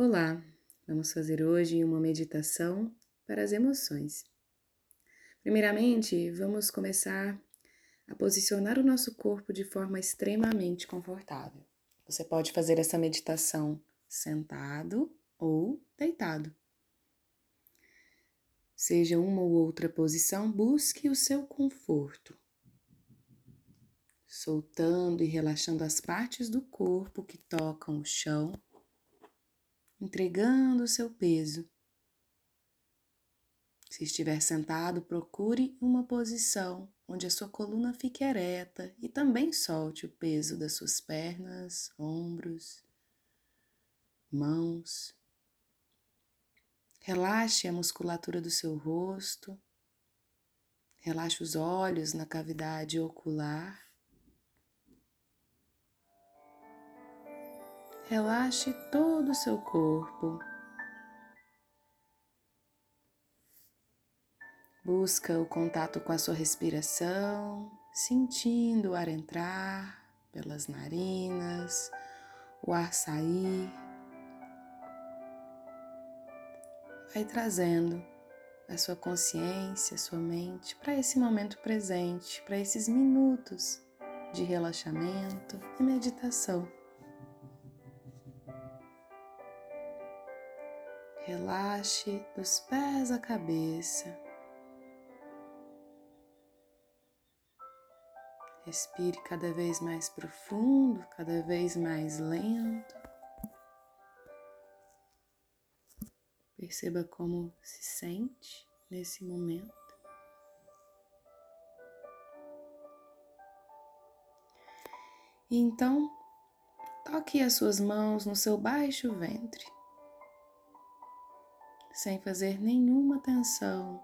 Olá, vamos fazer hoje uma meditação para as emoções. Primeiramente, vamos começar a posicionar o nosso corpo de forma extremamente confortável. Você pode fazer essa meditação sentado ou deitado. Seja uma ou outra posição, busque o seu conforto, soltando e relaxando as partes do corpo que tocam o chão entregando o seu peso. Se estiver sentado, procure uma posição onde a sua coluna fique ereta e também solte o peso das suas pernas, ombros, mãos. Relaxe a musculatura do seu rosto. Relaxe os olhos na cavidade ocular. Relaxe todo o seu corpo. Busca o contato com a sua respiração, sentindo o ar entrar pelas narinas, o ar sair. Vai trazendo a sua consciência, a sua mente para esse momento presente, para esses minutos de relaxamento e meditação. Relaxe dos pés à cabeça. Respire cada vez mais profundo, cada vez mais lento. Perceba como se sente nesse momento. E então, toque as suas mãos no seu baixo ventre sem fazer nenhuma tensão.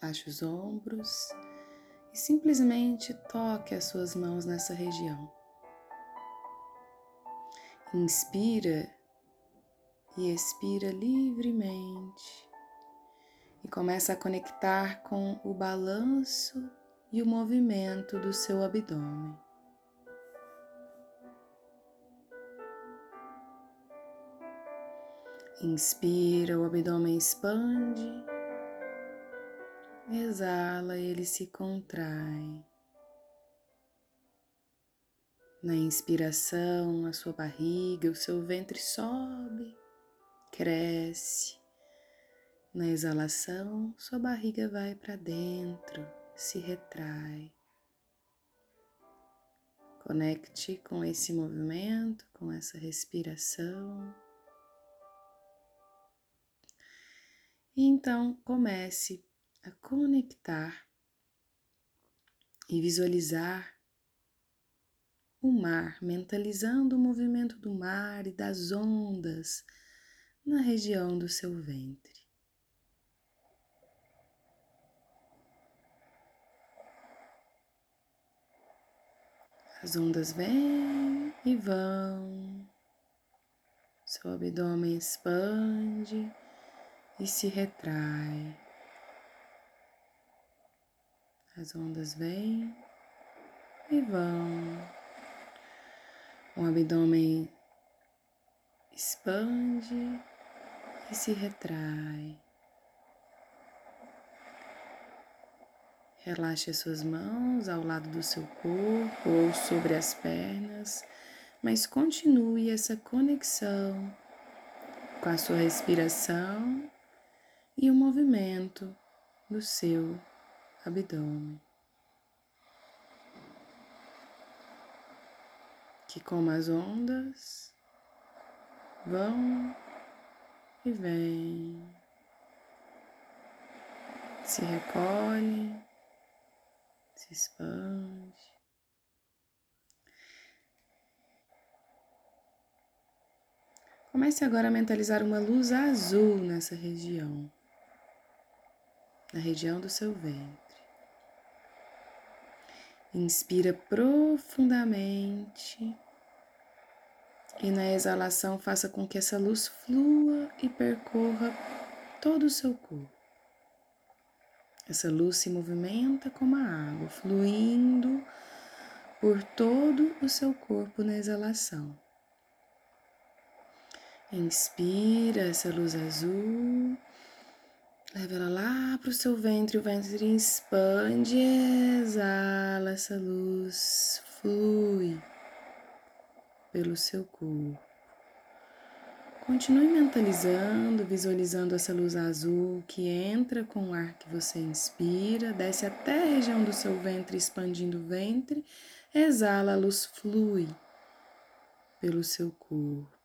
Relaxe os ombros e simplesmente toque as suas mãos nessa região. Inspira e expira livremente e começa a conectar com o balanço e o movimento do seu abdômen. Inspira, o abdômen expande. Exala, ele se contrai. Na inspiração, a sua barriga, o seu ventre sobe, cresce. Na exalação, sua barriga vai para dentro, se retrai. Conecte com esse movimento, com essa respiração. E então comece a conectar e visualizar o mar, mentalizando o movimento do mar e das ondas na região do seu ventre. As ondas vêm e vão, seu abdômen expande e se retrai. As ondas vêm e vão. O abdômen expande e se retrai. Relaxe as suas mãos ao lado do seu corpo ou sobre as pernas, mas continue essa conexão com a sua respiração e o movimento do seu abdômen. Que como as ondas vão e vêm, se recolhe, se expande. Comece agora a mentalizar uma luz azul nessa região na região do seu ventre. Inspira profundamente e na exalação faça com que essa luz flua e percorra todo o seu corpo. Essa luz se movimenta como a água, fluindo por todo o seu corpo na exalação. Inspira essa luz azul. Leva ela lá para o seu ventre, o ventre expande, exala essa luz, flui pelo seu corpo. Continue mentalizando, visualizando essa luz azul que entra com o ar que você inspira, desce até a região do seu ventre, expandindo o ventre, exala, a luz flui pelo seu corpo.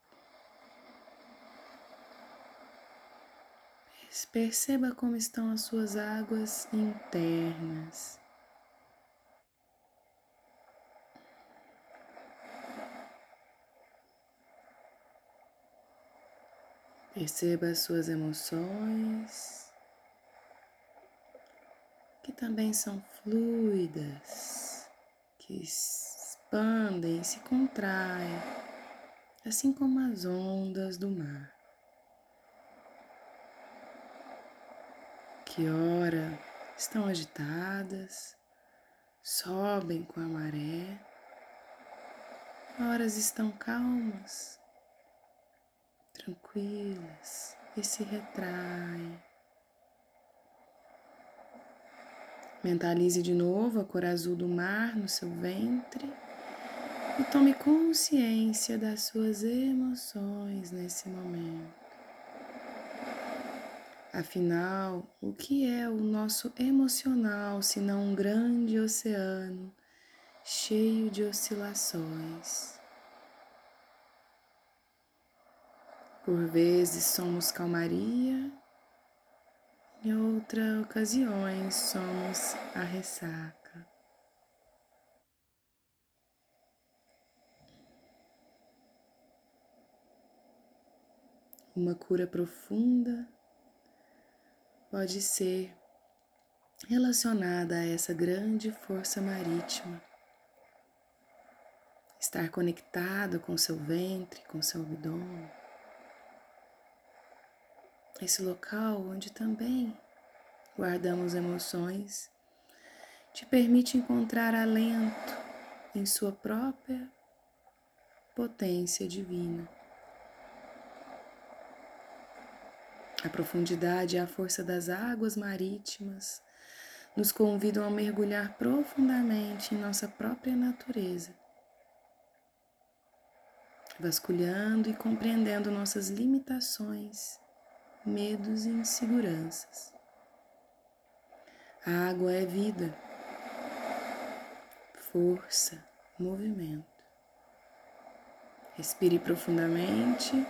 Perceba como estão as suas águas internas. Perceba as suas emoções, que também são fluidas, que expandem se contraem, assim como as ondas do mar. Que ora estão agitadas, sobem com a maré, horas estão calmas? Tranquilas? E se retraem. Mentalize de novo a cor azul do mar no seu ventre e tome consciência das suas emoções nesse momento. Afinal, o que é o nosso emocional se não um grande oceano cheio de oscilações? Por vezes somos calmaria, em outras ocasiões somos a ressaca. Uma cura profunda pode ser relacionada a essa grande força marítima. Estar conectado com seu ventre, com seu abdômen esse local onde também guardamos emoções, te permite encontrar alento em sua própria potência divina. A profundidade e a força das águas marítimas nos convidam a mergulhar profundamente em nossa própria natureza, vasculhando e compreendendo nossas limitações medos e inseguranças. A água é vida, força, movimento. Respire profundamente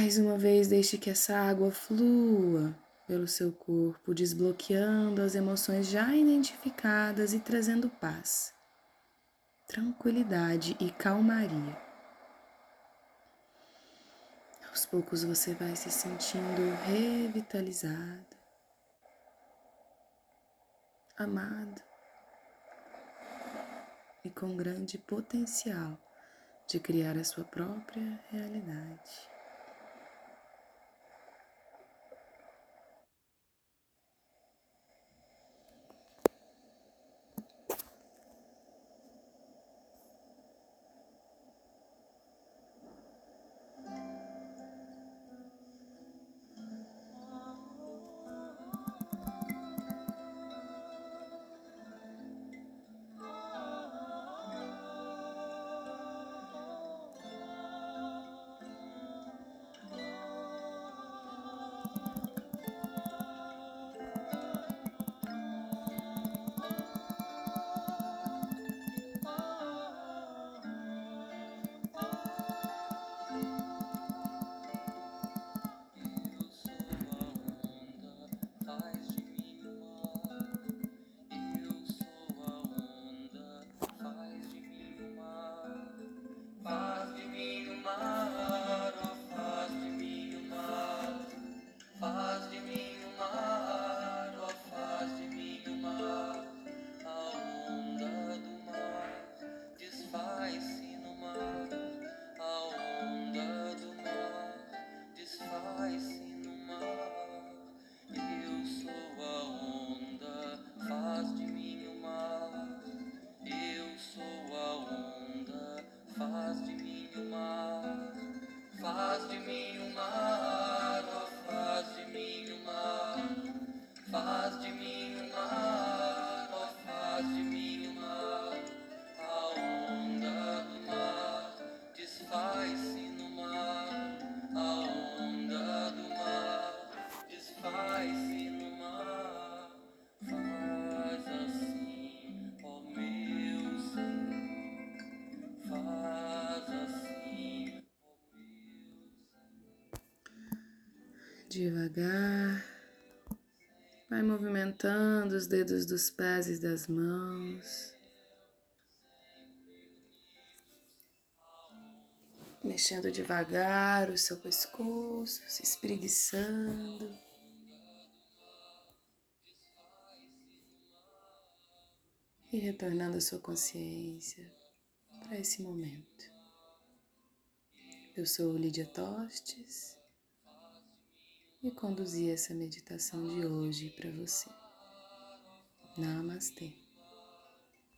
mais uma vez deixe que essa água flua pelo seu corpo, desbloqueando as emoções já identificadas e trazendo paz, tranquilidade e calmaria. Aos poucos você vai se sentindo revitalizado, amado e com grande potencial de criar a sua própria realidade. Devagar, vai movimentando os dedos dos pés e das mãos, mexendo devagar o seu pescoço, se espreguiçando. E retornando a sua consciência para esse momento. Eu sou Lídia Tostes e conduzi essa meditação de hoje para você. Namastê.